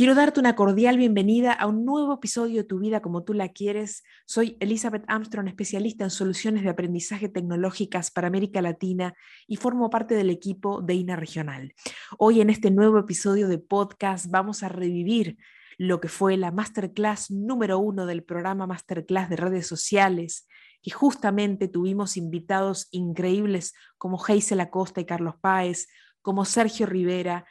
Quiero darte una cordial bienvenida a un nuevo episodio de Tu vida como tú la quieres. Soy Elizabeth Armstrong, especialista en soluciones de aprendizaje tecnológicas para América Latina y formo parte del equipo de INA Regional. Hoy en este nuevo episodio de podcast vamos a revivir lo que fue la masterclass número uno del programa Masterclass de redes sociales, y justamente tuvimos invitados increíbles como Geisel Acosta y Carlos Páez, como Sergio Rivera,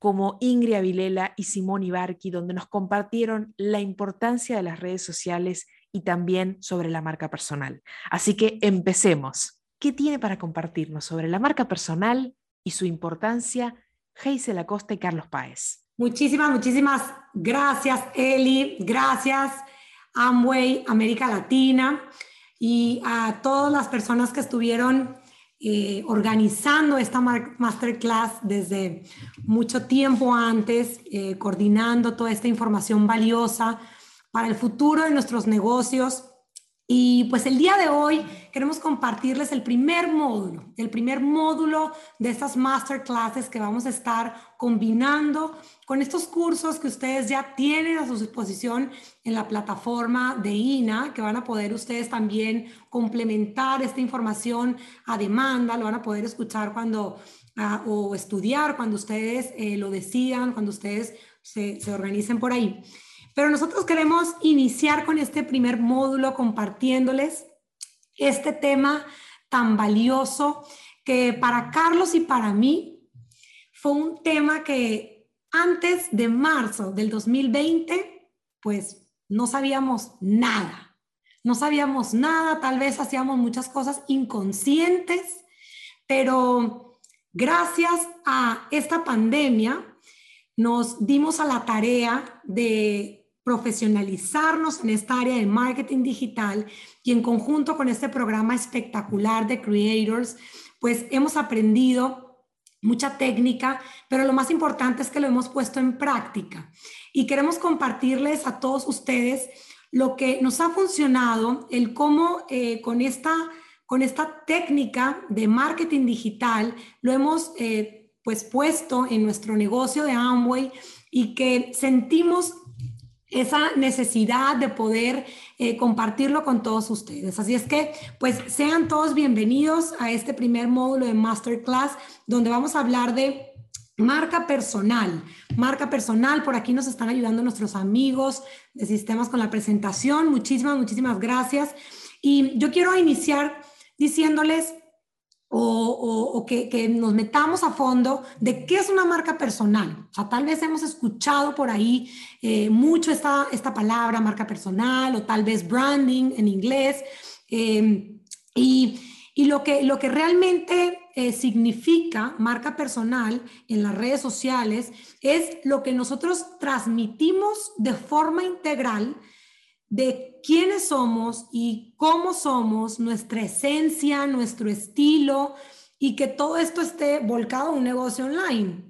como Ingrid Vilela y Simón Ibarqui, donde nos compartieron la importancia de las redes sociales y también sobre la marca personal. Así que empecemos. ¿Qué tiene para compartirnos sobre la marca personal y su importancia Geisel Acosta y Carlos Páez? Muchísimas, muchísimas gracias, Eli. Gracias, Amway, América Latina y a todas las personas que estuvieron eh, organizando esta masterclass desde mucho tiempo antes, eh, coordinando toda esta información valiosa para el futuro de nuestros negocios y pues el día de hoy queremos compartirles el primer módulo, el primer módulo de estas masterclasses que vamos a estar combinando con estos cursos que ustedes ya tienen a su disposición en la plataforma de INA, que van a poder ustedes también complementar esta información a demanda, lo van a poder escuchar cuando ah, o estudiar cuando ustedes eh, lo decidan, cuando ustedes se, se organicen por ahí. Pero nosotros queremos iniciar con este primer módulo compartiéndoles este tema tan valioso que para Carlos y para mí fue un tema que antes de marzo del 2020, pues no sabíamos nada. No sabíamos nada, tal vez hacíamos muchas cosas inconscientes, pero gracias a esta pandemia nos dimos a la tarea de profesionalizarnos en esta área de marketing digital y en conjunto con este programa espectacular de Creators, pues hemos aprendido mucha técnica, pero lo más importante es que lo hemos puesto en práctica. Y queremos compartirles a todos ustedes lo que nos ha funcionado, el cómo eh, con, esta, con esta técnica de marketing digital lo hemos eh, pues puesto en nuestro negocio de Amway y que sentimos esa necesidad de poder eh, compartirlo con todos ustedes. Así es que, pues, sean todos bienvenidos a este primer módulo de Masterclass, donde vamos a hablar de marca personal. Marca personal, por aquí nos están ayudando nuestros amigos de sistemas con la presentación. Muchísimas, muchísimas gracias. Y yo quiero iniciar diciéndoles o, que, nos metamos a fondo de qué es una marca personal. O sea, tal vez hemos escuchado por ahí eh, mucho esta, esta palabra, marca personal, o tal vez branding en inglés. Em, y, y, lo, que, lo que realmente eh, significa marca personal en las redes sociales es lo que nosotros transmitimos de forma integral de quiénes somos y cómo somos, nuestra esencia, nuestro estilo y que todo esto esté volcado en un negocio online.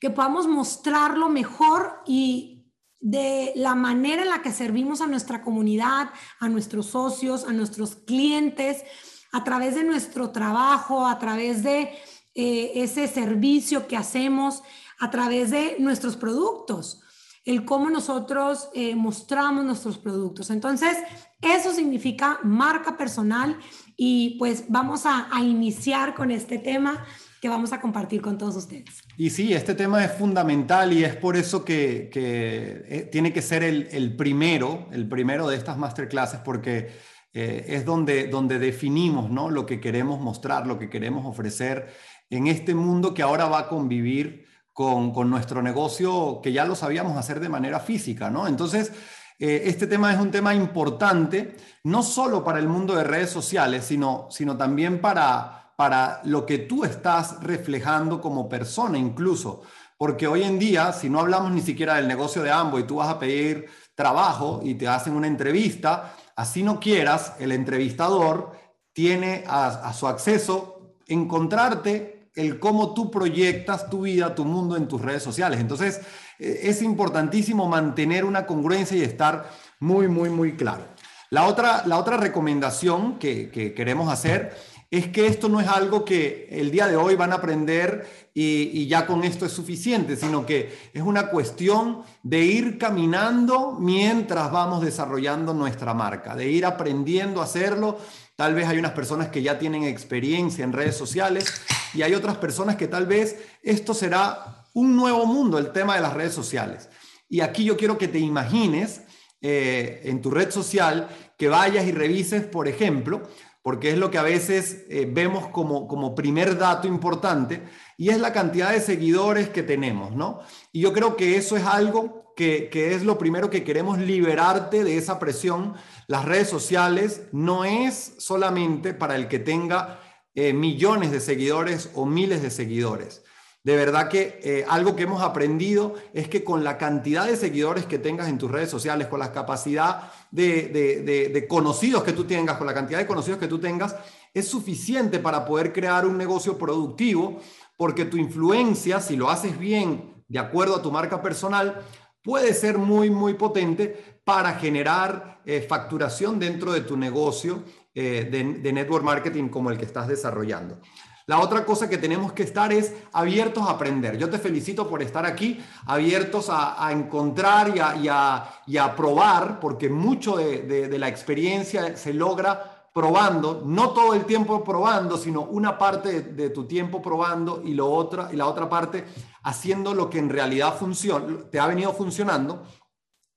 Que podamos mostrarlo mejor y de la manera en la que servimos a nuestra comunidad, a nuestros socios, a nuestros clientes, a través de nuestro trabajo, a través de eh, ese servicio que hacemos, a través de nuestros productos el cómo nosotros eh, mostramos nuestros productos. Entonces, eso significa marca personal y pues vamos a, iniciar con este tema que vamos a compartir con todos ustedes. Y sí, este tema es fundamental y es por eso que, eh, tiene que ser el, primero, el primero de estas masterclasses, porque eh, es donde, donde definimos ¿no? lo que queremos mostrar, lo que queremos ofrecer en este mundo que ahora va a convivir con, nuestro negocio que ya lo sabíamos hacer de manera física, ¿no? Entonces, eh, este tema es un tema importante, no solo para el mundo de redes sociales, sino, sino también para, para lo que tú estás reflejando como persona incluso. Porque hoy en día, si no hablamos ni siquiera del negocio de ambos y tú vas a pedir trabajo y te hacen una entrevista, así no quieras, el entrevistador tiene a, a su acceso encontrarte el cómo tú proyectas tu vida, tu mundo en tus redes sociales. Entonces, eh, es importantísimo mantener una congruencia y estar muy, muy, muy claro. La otra, la otra recomendación que, que queremos hacer es que esto no es algo que el día de hoy van a aprender y, ya con esto es suficiente, sino que es una cuestión de ir caminando mientras vamos desarrollando nuestra marca, de ir aprendiendo a hacerlo. Tal vez hay unas personas que ya tienen experiencia en redes sociales y hay otras personas que tal vez esto será un nuevo mundo, el tema de las redes sociales. Y aquí yo quiero que te imagines eh, en tu red social que vayas y revises, por ejemplo, porque es lo que a veces eh, vemos como, como primer dato importante, y es la cantidad de seguidores que tenemos, ¿no? Y yo creo que eso es algo que, es lo primero que queremos liberarte de esa presión. Las redes sociales no es solamente para el que tenga eh, millones de seguidores o miles de seguidores. De verdad que eh, algo que hemos aprendido es que con la cantidad de seguidores que tengas en tus redes sociales, con la capacidad de, conocidos que tú tengas, con la cantidad de conocidos que tú tengas, es suficiente para poder crear un negocio productivo, porque tu influencia, si lo haces bien, de acuerdo a tu marca personal, puede ser muy, muy potente para generar eh, facturación dentro de tu negocio eh, de network marketing como el que estás desarrollando. La otra cosa que tenemos que estar es abiertos a aprender. Yo te felicito por estar aquí, abiertos a, encontrar y a, probar, porque mucho de, la experiencia se logra probando, no todo el tiempo probando, sino una parte de, tu tiempo probando y, lo otra, y la otra parte haciendo lo que en realidad funciona, te ha venido funcionando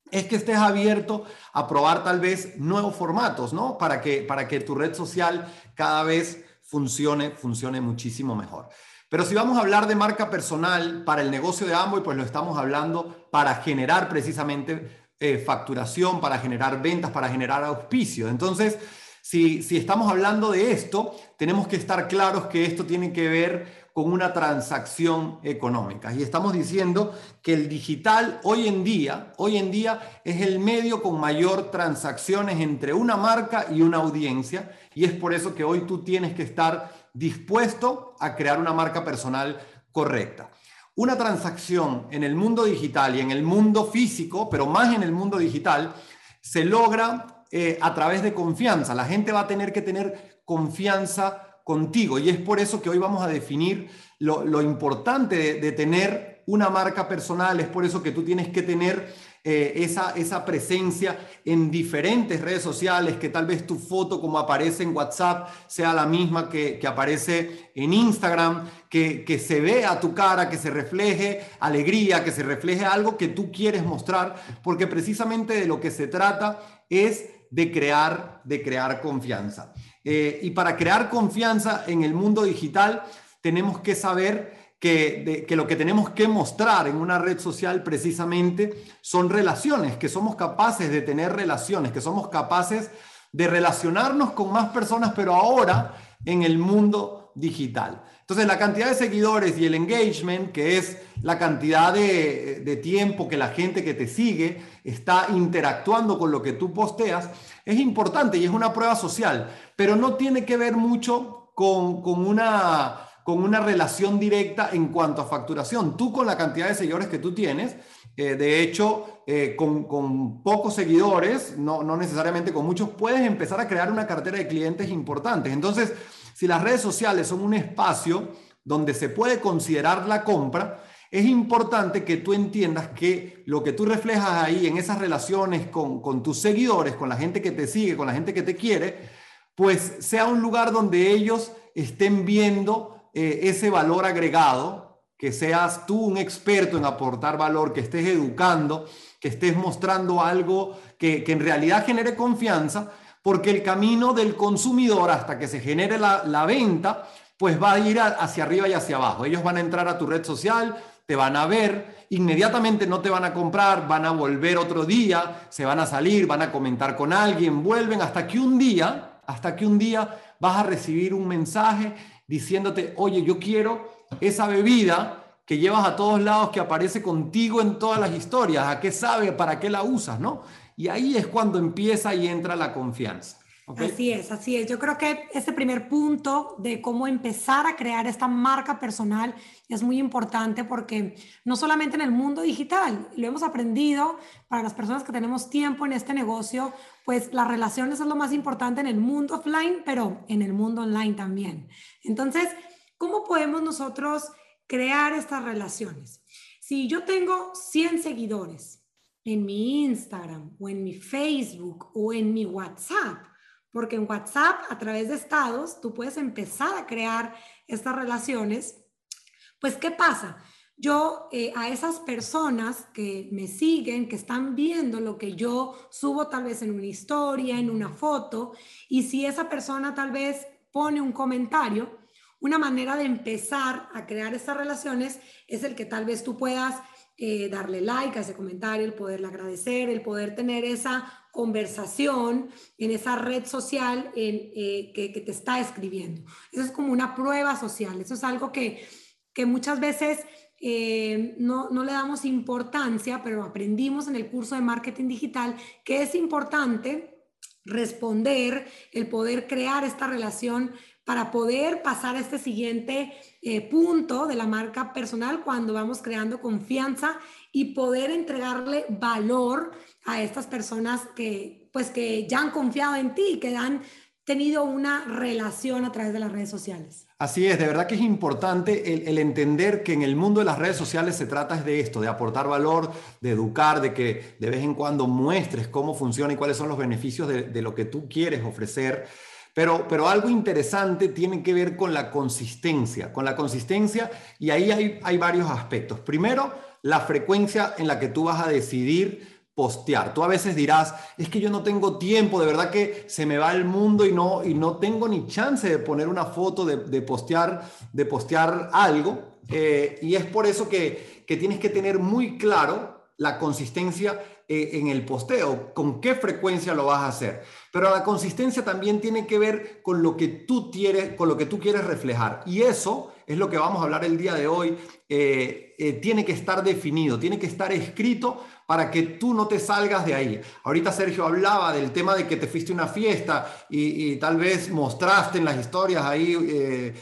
es que estés abierto a probar tal vez nuevos formatos, ¿no? Para que, para que tu red social cada vez funcione, funcione muchísimo mejor. Pero si vamos a hablar de marca personal para el negocio de Amway, pues lo estamos hablando para generar precisamente eh, facturación, para generar ventas, para generar auspicio. Entonces, si, estamos hablando de esto, tenemos que estar claros que esto tiene que ver con una transacción económica. Y estamos diciendo que el digital hoy en día, hoy en día es el medio con mayor transacciones entre una marca y una audiencia y es por eso que hoy tú tienes que estar dispuesto a crear una marca personal correcta. Una transacción en el mundo digital y en el mundo físico, pero más en el mundo digital, se logra eh, a través de confianza. La gente va a tener que tener confianza contigo. Y es por eso que hoy vamos a definir lo, importante de, tener una marca personal. Es por eso que tú tienes que tener eh, esa, esa presencia en diferentes redes sociales, que tal vez tu foto como aparece en WhatsApp sea la misma que, aparece en Instagram, que, que se vea tu cara, que se refleje alegría, que se refleje algo que tú quieres mostrar, porque precisamente de lo que se trata es de crear, de crear confianza. Eh, y para crear confianza en el mundo digital, tenemos que saber que, lo que tenemos que mostrar en una red social precisamente son relaciones, que somos capaces de tener relaciones, que somos capaces de relacionarnos con más personas, pero ahora en el mundo digital. Entonces, la cantidad de seguidores y el engagement, que es la cantidad de, de, tiempo que la gente que te sigue está interactuando con lo que tú posteas, es importante y es una prueba social, pero no tiene que ver mucho con, con una con una relación directa en cuanto a facturación. Tú con la cantidad de seguidores que tú tienes, eh, de hecho, eh, con, con, pocos seguidores, no, no necesariamente con muchos, puedes empezar a crear una cartera de clientes importantes. Entonces, si las redes sociales son un espacio donde se puede considerar la compra, es importante que tú entiendas que lo que tú reflejas ahí en esas relaciones con, con tus seguidores, con la gente que te sigue, con la gente que te quiere, pues sea un lugar donde ellos estén viendo eh, ese valor agregado, que seas tú un experto en aportar valor, que estés educando, que estés mostrando algo que, en realidad genere confianza, porque el camino del consumidor hasta que se genere la, venta, pues va a ir hacia arriba y hacia abajo. Ellos van a entrar a tu red social, te van a ver, inmediatamente no te van a comprar, van a volver otro día, se van a salir, van a comentar con alguien, vuelven hasta que un día, hasta que un día vas a recibir un mensaje diciéndote, oye, yo quiero esa bebida que llevas a todos lados, que aparece contigo en todas las historias, a qué sabe, para qué la usas, ¿no? Y ahí es cuando empieza y entra la confianza. Así es, así es. Yo creo que ese primer punto de cómo empezar a crear esta marca personal es muy importante porque no solamente en el mundo digital, lo hemos aprendido para las personas que tenemos tiempo en este negocio, pues las relaciones es lo más importante en el mundo offline, pero en el mundo online también. Entonces, ¿cómo podemos nosotros crear estas relaciones? Si yo tengo 100 seguidores en mi Instagram o en mi Facebook o en mi WhatsApp, porque en WhatsApp, a través de estados, tú puedes empezar a crear estas relaciones. Pues, ¿qué pasa? Yo eh, a esas personas que me siguen, que están viendo lo que yo subo tal vez en una historia, en una foto, y si esa persona tal vez pone un comentario, una manera de empezar a crear estas relaciones es el que tal vez tú puedas eh, darle like a ese comentario, el poderle agradecer, el poder tener esa conversación en esa red social en, eh, que, te está escribiendo. Eso es como una prueba social, eso es algo que, que muchas veces eh, no, no, le damos importancia, pero aprendimos en el curso de marketing digital que es importante responder, el poder crear esta relación para poder pasar a este siguiente eh, punto de la marca personal cuando vamos creando confianza y poder entregarle valor a estas personas que pues que ya han confiado en ti, que han tenido una relación a través de las redes sociales. Así es, de verdad que es importante el, entender que en el mundo de las redes sociales se trata de esto, de aportar valor, de educar, de que de vez en cuando muestres cómo funciona y cuáles son los beneficios de, de lo que tú quieres ofrecer. Pero, pero algo interesante tiene que ver con la consistencia, con la consistencia y ahí hay, hay varios aspectos. Primero, la frecuencia en la que tú vas a decidir postear. Tú a veces dirás, es que yo no tengo tiempo, de verdad que se me va el mundo y no, y no tengo ni chance de poner una foto, de, postear, de postear algo. Eh, y es por eso que, que tienes que tener muy claro la consistencia eh, en el posteo, con qué frecuencia lo vas a hacer. Pero la consistencia también tiene que ver con lo que tú quieres, con lo que tú quieres reflejar. Y eso es lo que vamos a hablar el día de hoy. Eh, tiene que estar definido, tiene que estar escrito para que tú no te salgas de ahí. Ahorita Sergio hablaba del tema de que te fuiste una fiesta y, tal vez mostraste en las historias ahí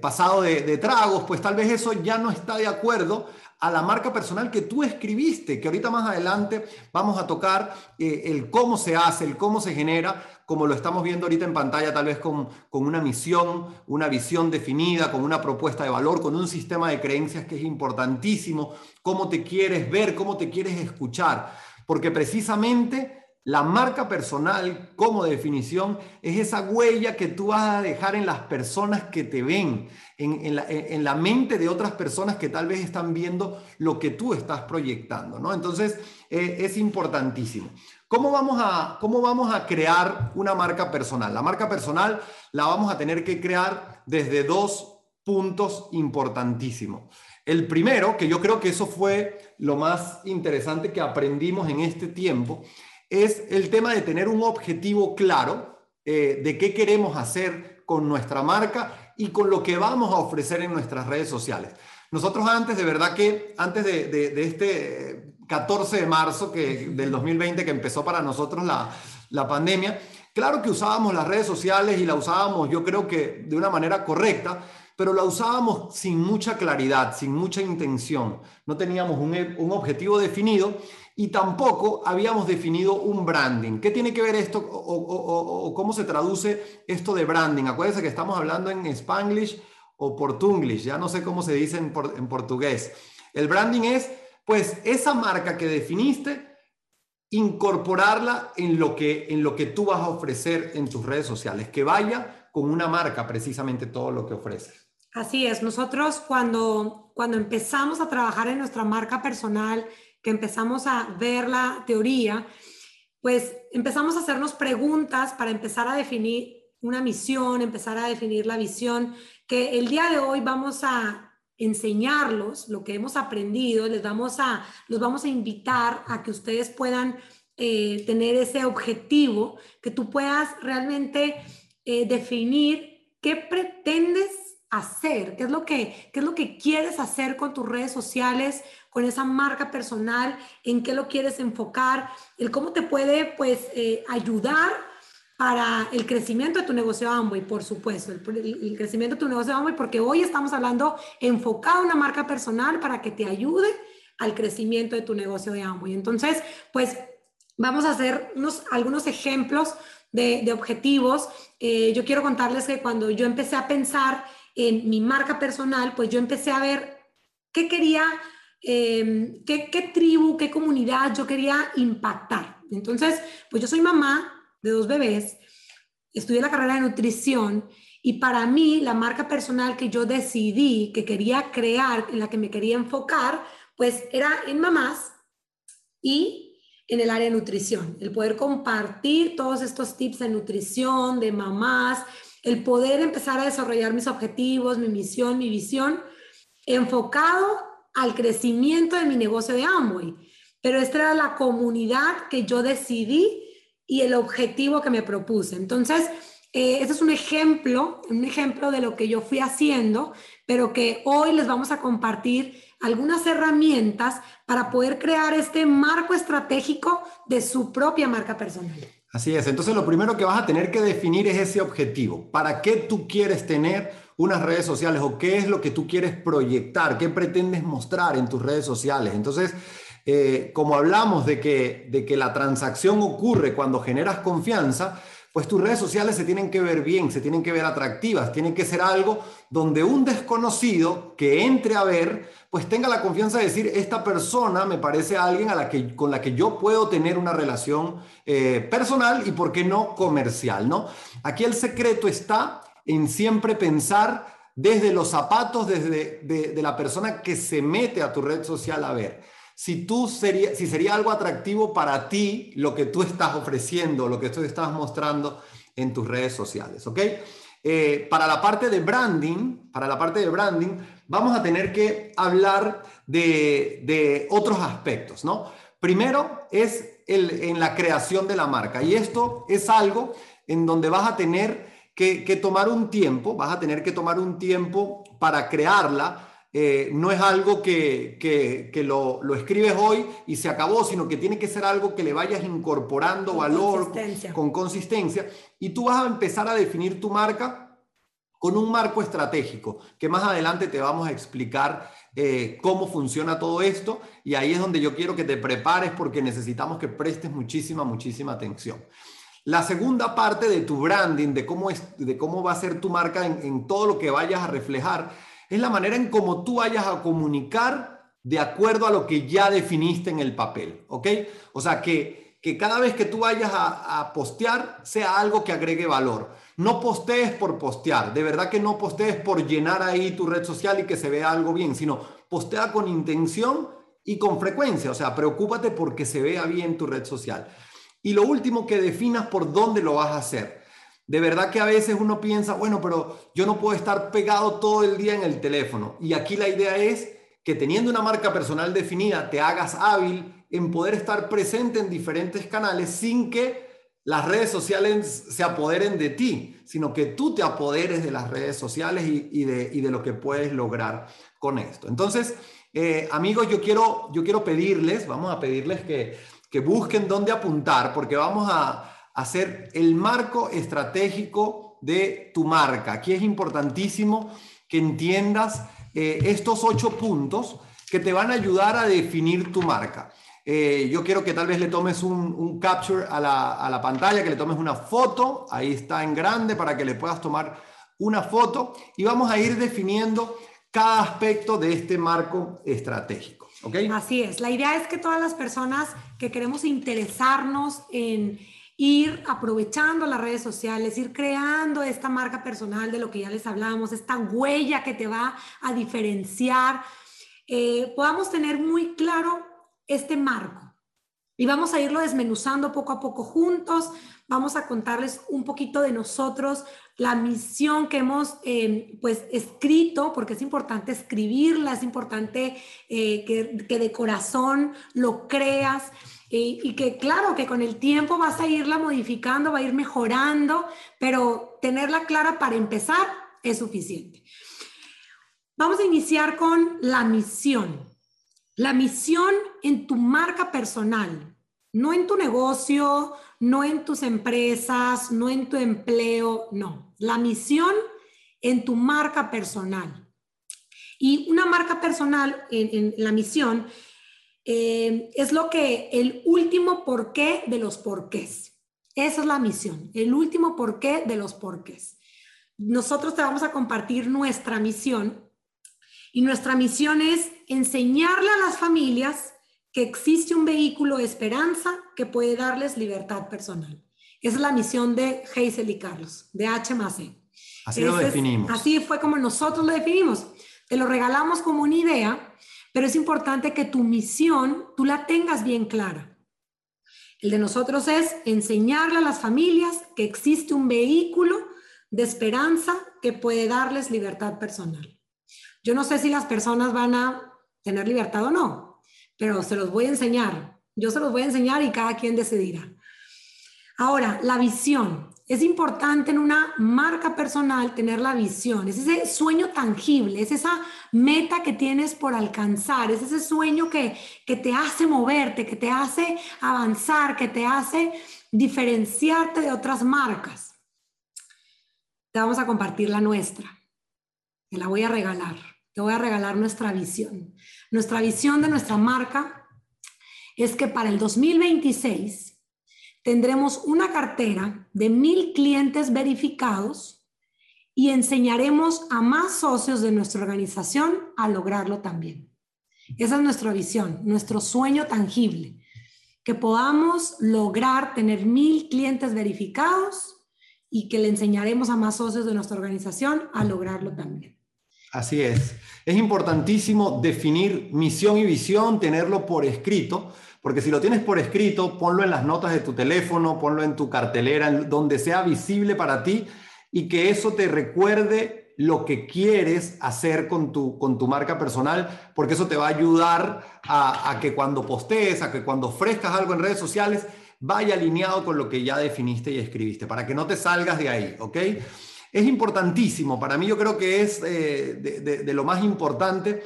pasado de, de tragos, pues tal vez eso ya no está de acuerdo a la marca personal que tú escribiste, que ahorita más adelante vamos a tocar eh, el cómo se hace, el cómo se genera, como lo estamos viendo ahorita en pantalla, tal vez con, con una misión, una visión definida, con una propuesta de valor, con un sistema de creencias que es importantísimo, cómo te quieres ver, cómo te quieres escuchar, porque precisamente la marca personal, como definición, es esa huella que tú vas a dejar en las personas que te ven, en, la, mente de otras personas que tal vez están viendo lo que tú estás proyectando, ¿no? Entonces, eh, es importantísimo. ¿Cómo vamos, a, ¿Cómo vamos a crear una marca personal? La marca personal la vamos a tener que crear desde dos puntos importantísimos. El primero, que yo creo que eso fue lo más interesante que aprendimos en este tiempo, es el tema de tener un objetivo claro eh, de qué queremos hacer con nuestra marca y con lo que vamos a ofrecer en nuestras redes sociales. Nosotros antes, de verdad que antes de, este 14 de marzo que, del 2020 que empezó para nosotros la, la pandemia, claro que usábamos las redes sociales y la usábamos yo creo que de una manera correcta, pero la usábamos sin mucha claridad, sin mucha intención. No teníamos un, un objetivo definido y tampoco habíamos definido un branding. ¿Qué tiene que ver esto o, cómo se traduce esto de branding? Acuérdense que estamos hablando en spanglish o portunglish, ya no sé cómo se dice en, en portugués. El branding es, pues, esa marca que definiste, incorporarla en lo que, en lo que tú vas a ofrecer en tus redes sociales, que vaya con una marca precisamente todo lo que ofreces. Así es, nosotros cuando, cuando empezamos a trabajar en nuestra marca personal, que empezamos a ver la teoría, pues empezamos a hacernos preguntas para empezar a definir una misión, empezar a definir la visión, que el día de hoy vamos a enseñarlos lo que hemos aprendido, les vamos a, los vamos a invitar a que ustedes puedan eh, tener ese objetivo, que tú puedas realmente eh, definir qué pretendes hacer, qué es lo que, qué es lo que quieres hacer con tus redes sociales, con esa marca personal, en qué lo quieres enfocar, el cómo te puede pues eh, ayudar para el crecimiento de tu negocio Amway, por supuesto, el, crecimiento de tu negocio Amway, porque hoy estamos hablando enfocado en una marca personal para que te ayude al crecimiento de tu negocio de Amway. Entonces, pues vamos a hacer unos, algunos ejemplos de, objetivos. Eh, yo quiero contarles que cuando yo empecé a pensar en mi marca personal, pues yo empecé a ver qué quería, em, qué, qué tribu, qué comunidad yo quería impactar. Entonces, pues yo soy mamá, de dos bebés, estudié la carrera de nutrición y para mí la marca personal que yo decidí que quería crear, en la que me quería enfocar, pues era en mamás y en el área de nutrición, el poder compartir todos estos tips de nutrición, de mamás, el poder empezar a desarrollar mis objetivos, mi misión, mi visión, enfocado al crecimiento de mi negocio de Amway. Pero esta era la comunidad que yo decidí y el objetivo que me propuse. Entonces, eh, es un ejemplo, un ejemplo de lo que yo fui haciendo, pero que hoy les vamos a compartir algunas herramientas para poder crear este marco estratégico de su propia marca personal. Así es, entonces lo primero que vas a tener que definir es ese objetivo. ¿Para qué tú quieres tener unas redes sociales o qué es lo que tú quieres proyectar? ¿Qué pretendes mostrar en tus redes sociales? Entonces, eh, como hablamos de que, de que la transacción ocurre cuando generas confianza, pues tus redes sociales se tienen que ver bien, se tienen que ver atractivas, tienen que ser algo donde un desconocido que entre a ver, pues tenga la confianza de decir, esta persona me parece alguien a la que, con la que yo puedo tener una relación eh, personal y, ¿por qué no, comercial? ¿no? Aquí el secreto está en siempre pensar desde los zapatos, desde de la persona que se mete a tu red social a ver si tú sería, si sería algo atractivo para ti lo que tú estás ofreciendo, lo que tú estás mostrando en tus redes sociales, ¿ok? Eh, para la parte de branding, para la parte de branding, vamos a tener que hablar de, otros aspectos, ¿no? Primero es el, en la creación de la marca y esto es algo en donde vas a tener que, que tomar un tiempo, vas a tener que tomar un tiempo para crearla eh, no es algo que, lo, escribes hoy y se acabó, sino que tiene que ser algo que le vayas incorporando valor con consistencia. Y tú vas a empezar a definir tu marca con un marco estratégico, que más adelante te vamos a explicar eh, cómo funciona todo esto. Y ahí es donde yo quiero que te prepares porque necesitamos que prestes muchísima, muchísima atención. La segunda parte de tu branding, de cómo, es, de cómo va a ser tu marca en, en todo lo que vayas a reflejar, es la manera en cómo tú vayas a comunicar de acuerdo a lo que ya definiste en el papel, ¿ok? O sea, que, que cada vez que tú vayas a, postear sea algo que agregue valor. No postees por postear, de verdad que no postees por llenar ahí tu red social y que se vea algo bien, sino postea con intención y con frecuencia, o sea, preocúpate porque se vea bien tu red social. Y lo último, que definas por dónde lo vas a hacer. De verdad que a veces uno piensa, bueno, pero yo no puedo estar pegado todo el día en el teléfono. Y aquí la idea es que teniendo una marca personal definida, te hagas hábil en poder estar presente en diferentes canales sin que las redes sociales se apoderen de ti, sino que tú te apoderes de las redes sociales y, de, lo que puedes lograr con esto. Entonces, eh, amigos, yo quiero, yo quiero pedirles, vamos a pedirles que, que busquen dónde apuntar, porque vamos a, hacer el marco estratégico de tu marca. Aquí es importantísimo que entiendas eh, estos ocho puntos que te van a ayudar a definir tu marca. Eh, yo quiero que tal vez le tomes un, capture a la, a la, pantalla, que le tomes una foto, ahí está en grande para que le puedas tomar una foto y vamos a ir definiendo cada aspecto de este marco estratégico. ¿okay? Así es, la idea es que todas las personas que queremos interesarnos en ir aprovechando las redes sociales, ir creando esta marca personal de lo que ya les hablamos, esta huella que te va a diferenciar, eh, podamos tener muy claro este marco. Y vamos a irlo desmenuzando poco a poco juntos. Vamos a contarles un poquito de nosotros, la misión que hemos eh, pues escrito, porque es importante escribirla, es importante eh, que, que de corazón lo creas y, que claro, que con el tiempo vas a irla modificando, va a ir mejorando, pero tenerla clara para empezar es suficiente. Vamos a iniciar con la misión. La misión en tu marca personal No en tu negocio, no en tus empresas, no en tu empleo, no. La misión en tu marca personal. Y una marca personal en, la misión eh, es lo que el último porqué de los porqués. Esa es la misión, el último porqué de los porqués. Nosotros te vamos a compartir nuestra misión y nuestra misión es enseñarle a las familias que existe un vehículo de esperanza que puede darles libertad personal. Esa es la misión de Hazel y Carlos, de H e. Así lo definimos. así fue como nosotros lo definimos. Te lo regalamos como una idea, pero es importante que tu misión tú la tengas bien clara. El de nosotros es enseñarle a las familias que existe un vehículo de esperanza que puede darles libertad personal. Yo no sé si las personas van a tener libertad o no, pero se los voy a enseñar. Yo se los voy a enseñar y cada quien decidirá. Ahora, la visión. Es importante en una marca personal tener la visión, es ese sueño tangible, es esa meta que tienes por alcanzar, es ese sueño que, que te hace moverte, que te hace avanzar, que te hace diferenciarte de otras marcas. Te vamos a compartir la nuestra, te la voy a regalar, te voy a regalar nuestra visión. Nuestra visión de nuestra marca es que para el 2026 tendremos una cartera de mil clientes verificados y enseñaremos a más socios de nuestra organización a lograrlo también. Esa es nuestra visión, nuestro sueño tangible, que podamos lograr tener mil clientes verificados y que le enseñaremos a más socios de nuestra organización a lograrlo también. Así es. Es importantísimo definir misión y visión, tenerlo por escrito, porque si lo tienes por escrito, ponlo en las notas de tu teléfono, ponlo en tu cartelera, donde sea visible para ti y que eso te recuerde lo que quieres hacer con tu, con tu marca personal, porque eso te va a ayudar a, que cuando postees, a que cuando ofrezcas algo en redes sociales, vaya alineado con lo que ya definiste y escribiste, para que no te salgas de ahí, ¿ok? Es importantísimo, para mí yo creo que es eh, de, de lo más importante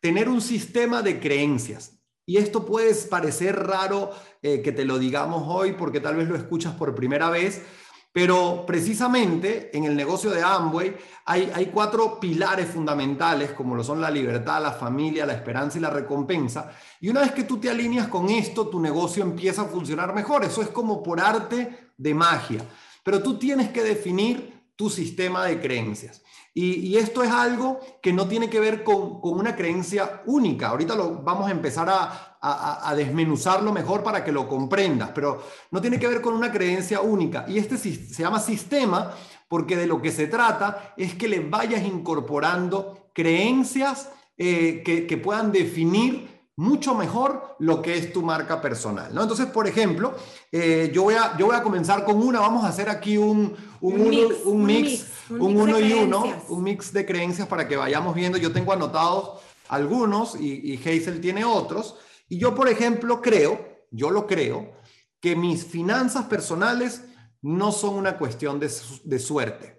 tener un sistema de creencias. Y esto puede parecer raro eh, que te lo digamos hoy porque tal vez lo escuchas por primera vez, pero precisamente en el negocio de Amway hay, hay cuatro pilares fundamentales como lo son la libertad, la familia, la esperanza y la recompensa. Y una vez que tú te alineas con esto, tu negocio empieza a funcionar mejor. Eso es como por arte de magia. Pero tú tienes que definir tu sistema de creencias. Y, esto es algo que no tiene que ver con, una creencia única. Ahorita lo vamos a empezar a, desmenuzarlo mejor para que lo comprendas, pero no tiene que ver con una creencia única. Y este se llama sistema porque de lo que se trata es que le vayas incorporando creencias eh, que puedan definir mucho mejor lo que es tu marca personal. ¿no? Entonces, por ejemplo, eh, yo, voy a, yo voy a comenzar con una, vamos a hacer aquí un, un, mix, un, mix, un, uno y uno, un mix de creencias para que vayamos viendo. Yo tengo anotados algunos y, y Hazel tiene otros. Y yo, por ejemplo, creo, yo lo creo, que mis finanzas personales no son una cuestión de, de suerte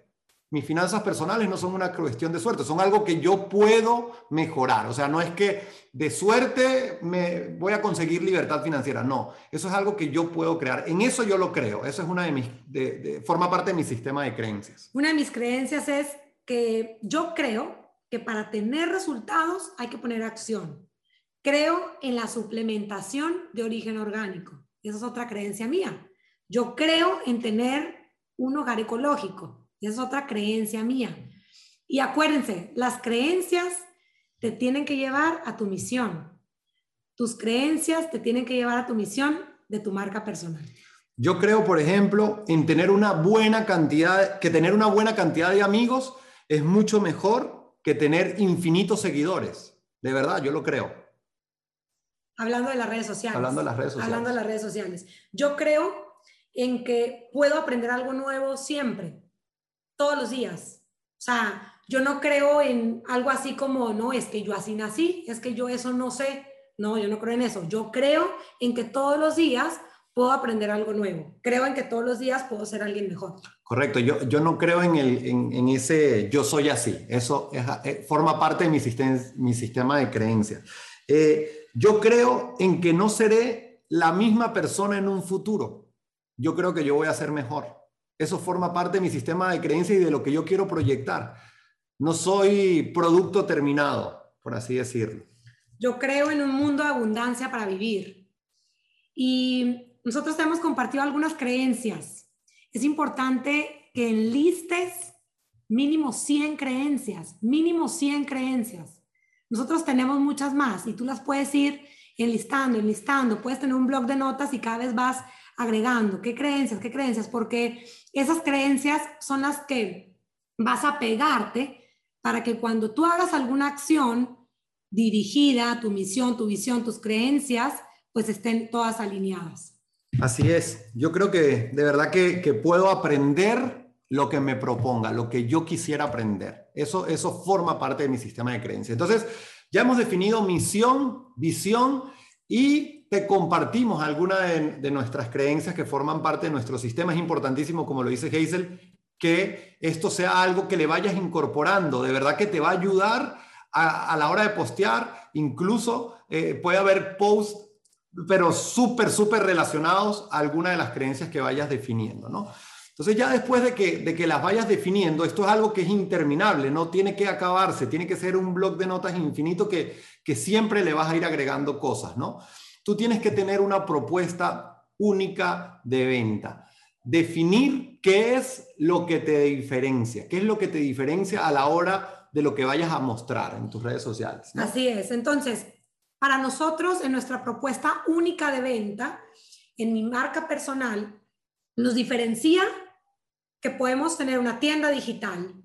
mis finanzas personales no son una cuestión de suerte, son algo que yo puedo mejorar. O sea, no es que de suerte me voy a conseguir libertad financiera, no, eso es algo que yo puedo crear. En eso yo lo creo, eso es una de mis, de, forma parte de mi sistema de creencias. Una de mis creencias es que yo creo que para tener resultados hay que poner acción. Creo en la suplementación de origen orgánico. Esa es otra creencia mía. Yo creo en tener un hogar ecológico. Es otra creencia mía. Y acuérdense, las creencias te tienen que llevar a tu misión. Tus creencias te tienen que llevar a tu misión de tu marca personal. Yo creo, por ejemplo, en tener una buena cantidad, que tener una buena cantidad de amigos es mucho mejor que tener infinitos seguidores. De verdad, yo lo creo. Hablando de las redes sociales. Hablando de las redes sociales. Hablando de las redes sociales. Yo creo en que puedo aprender algo nuevo siempre todos los días. O sea, yo no creo en algo así como, no, es que yo así nací, es que yo eso no sé. No, yo no creo en eso. Yo creo en que todos los días puedo aprender algo nuevo. Creo en que todos los días puedo ser alguien mejor. Correcto. Yo, yo no creo en, el, en, ese yo soy así. Eso eh, forma parte de mi sistema, de creencias. Eh, yo creo en que no seré la misma persona en un futuro, yo creo que yo voy a ser mejor. Eso forma parte de mi sistema de creencias y de lo que yo quiero proyectar. No soy producto terminado, por así decirlo. Yo creo en un mundo de abundancia para vivir. Y nosotros hemos compartido algunas creencias. Es importante que enlistes mínimo 100 creencias, mínimo 100 creencias. Nosotros tenemos muchas más y tú las puedes ir enlistando, enlistando. Puedes tener un blog de notas y cada vez vas agregando qué creencias, qué creencias, porque esas creencias son las que vas a pegarte para que cuando tú hagas alguna acción dirigida a tu misión, tu visión, tus creencias, pues estén todas alineadas. Así es. Yo creo que de verdad que, puedo aprender lo que me proponga, lo que yo quisiera aprender. Eso, eso forma parte de mi sistema de creencias. Entonces, ya hemos definido misión, visión y te compartimos algunas de, nuestras creencias que forman parte de nuestro sistema. Es importantísimo, como lo dice Hazel, que esto sea algo que le vayas incorporando. De verdad que te va a ayudar a, la hora de postear. Incluso eh, puede haber posts, pero súper, súper relacionados a alguna de las creencias que vayas definiendo, ¿no? Entonces ya después de que, de que las vayas definiendo, esto es algo que es interminable, no tiene que acabarse, tiene que ser un blog de notas infinito que, que siempre le vas a ir agregando cosas, ¿no? Tú tienes que tener una propuesta única de venta. Definir qué es lo que te diferencia, qué es lo que te diferencia a la hora de lo que vayas a mostrar en tus redes sociales. Así es. Entonces, para nosotros, en nuestra propuesta única de venta, en mi marca personal, nos diferencia que podemos tener una tienda digital,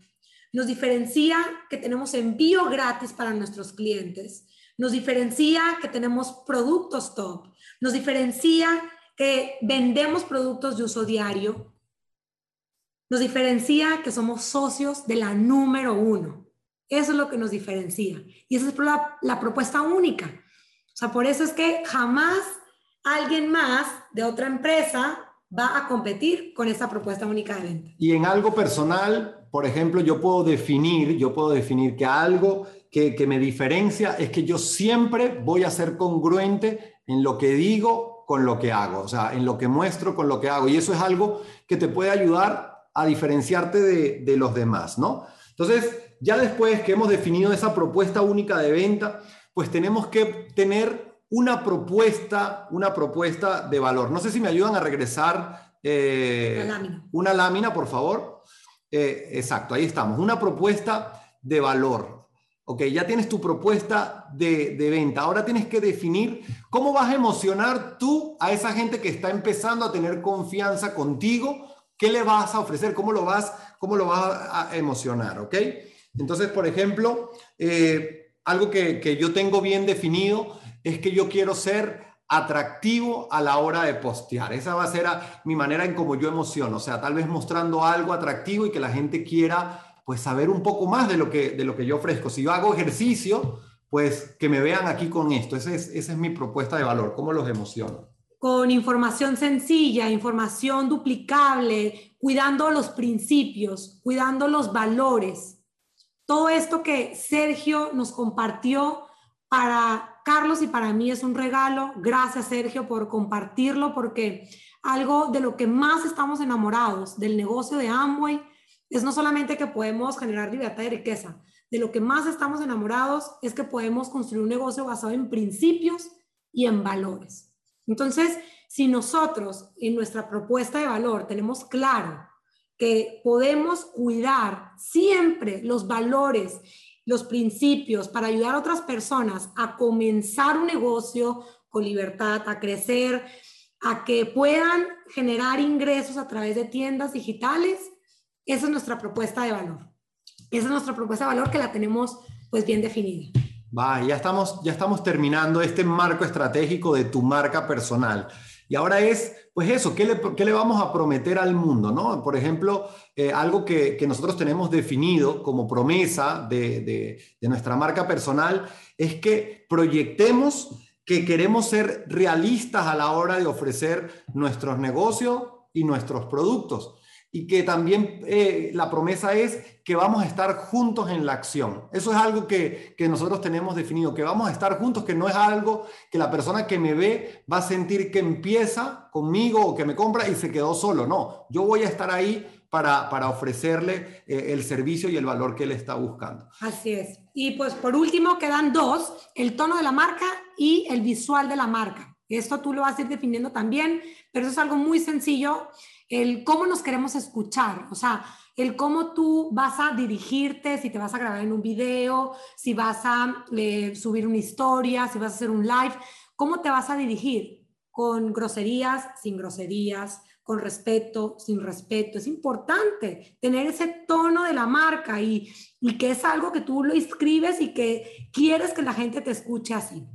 nos diferencia que tenemos envío gratis para nuestros clientes, nos diferencia que tenemos productos top, nos diferencia que vendemos productos de uso diario, nos diferencia que somos socios de la número uno. Eso es lo que nos diferencia. Y esa es la, propuesta única. O sea, por eso es que jamás alguien más de otra empresa va a competir con esa propuesta única de venta. Y en algo personal, por ejemplo, yo puedo definir, yo puedo definir que algo que, que me diferencia es que yo siempre voy a ser congruente en lo que digo con lo que hago, o sea, en lo que muestro con lo que hago. Y eso es algo que te puede ayudar a diferenciarte de, de los demás, ¿no? Entonces, ya después que hemos definido esa propuesta única de venta, pues tenemos que tener una propuesta, una propuesta de valor. No sé si me ayudan a regresar eh, una lámina, por favor. Eh, exacto, ahí estamos. Una propuesta de valor. Ok, ya tienes tu propuesta de, de, venta. Ahora tienes que definir cómo vas a emocionar tú a esa gente que está empezando a tener confianza contigo. ¿Qué le vas a ofrecer? ¿Cómo lo vas, cómo lo vas a emocionar? Ok. Entonces, por ejemplo, eh, algo que, que yo tengo bien definido es que yo quiero ser atractivo a la hora de postear. Esa va a ser mi manera en cómo yo emociono, o sea, tal vez mostrando algo atractivo y que la gente quiera pues saber un poco más de lo que, de lo que yo ofrezco. Si yo hago ejercicio, pues que me vean aquí con esto. Esa es, esa es mi propuesta de valor, cómo los emociono. Con información sencilla, información duplicable, cuidando los principios, cuidando los valores. Todo esto que Sergio nos compartió para Carlos y para mí es un regalo. Gracias, Sergio, por compartirlo, porque algo de lo que más estamos enamorados del negocio de Amway es no solamente que podemos generar libertad y riqueza, de lo que más estamos enamorados es que podemos construir un negocio basado en principios y en valores. Entonces, si nosotros en nuestra propuesta de valor tenemos claro que podemos cuidar siempre los valores los principios para ayudar a otras personas a comenzar un negocio con libertad, a crecer, a que puedan generar ingresos a través de tiendas digitales, esa es nuestra propuesta de valor. Esa es nuestra propuesta de valor que la tenemos pues bien definida. Va, ya estamos, ya estamos terminando este marco estratégico de tu marca personal. Y ahora es, pues eso, ¿qué le, qué le vamos a prometer al mundo? ¿no? Por ejemplo, eh, algo que, que, nosotros tenemos definido como promesa de, de, de nuestra marca personal es que proyectemos que queremos ser realistas a la hora de ofrecer nuestros negocios y nuestros productos. Y que también eh, la promesa es que vamos a estar juntos en la acción. Eso es algo que, que, nosotros tenemos definido, que vamos a estar juntos, que no es algo que la persona que me ve va a sentir que empieza conmigo o que me compra y se quedó solo. No, yo voy a estar ahí para, para ofrecerle eh, el servicio y el valor que él está buscando. Así es. Y pues por último quedan dos, el tono de la marca y el visual de la marca. Esto tú lo vas a ir definiendo también, pero eso es algo muy sencillo el cómo nos queremos escuchar, o sea, el cómo tú vas a dirigirte, si te vas a grabar en un video, si vas a eh, subir una historia, si vas a hacer un live, cómo te vas a dirigir, con groserías, sin groserías, con respeto, sin respeto. Es importante tener ese tono de la marca y, y que es algo que tú lo escribes y que quieres que la gente te escuche así.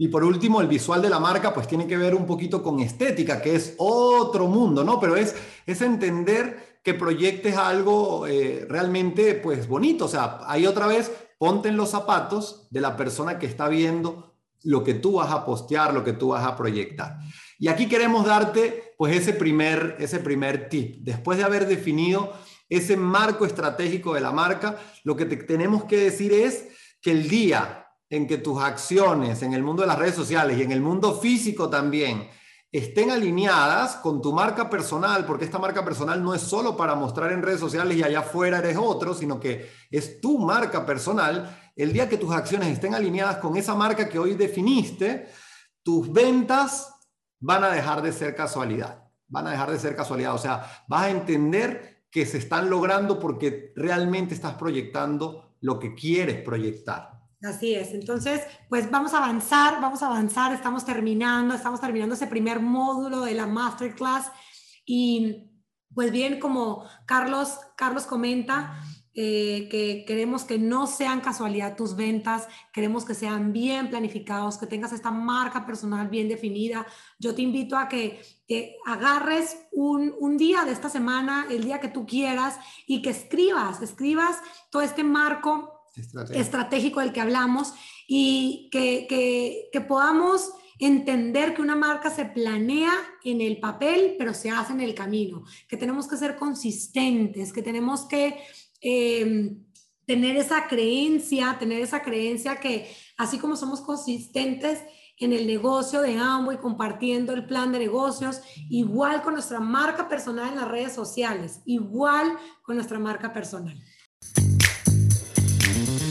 Y por último, el visual de la marca, pues tiene que ver un poquito con estética, que es otro mundo, ¿no? Pero es, es entender que proyectes algo eh, realmente, pues, bonito. O sea, ahí otra vez, ponte en los zapatos de la persona que está viendo lo que tú vas a postear, lo que tú vas a proyectar. Y aquí queremos darte, pues, ese primer, ese primer tip. Después de haber definido ese marco estratégico de la marca, lo que tenemos que decir es que el día en que tus acciones en el mundo de las redes sociales y en el mundo físico también estén alineadas con tu marca personal, porque esta marca personal no es solo para mostrar en redes sociales y allá afuera eres otro, sino que es tu marca personal. El día que tus acciones estén alineadas con esa marca que hoy definiste, tus ventas van a dejar de ser casualidad, van a dejar de ser casualidad, o sea, vas a entender que se están logrando porque realmente estás proyectando lo que quieres proyectar. Así es. Entonces, pues vamos a avanzar, vamos a avanzar. Estamos terminando, estamos terminando ese primer módulo de la masterclass. Y pues bien, como Carlos, Carlos comenta, eh, que queremos que no sean casualidad tus ventas, queremos que sean bien planificados, que tengas esta marca personal bien definida. Yo te invito a que agarres un, un, día de esta semana, el día que tú quieras, y que escribas, escribas todo este marco estratégico. del que hablamos y que, que, que, podamos entender que una marca se planea en el papel, pero se hace en el camino, que tenemos que ser consistentes, que tenemos que em, tener esa creencia, tener esa creencia que así como somos consistentes en el negocio de Amway, compartiendo el plan de negocios, igual con nuestra marca personal en las redes sociales, igual con nuestra marca personal.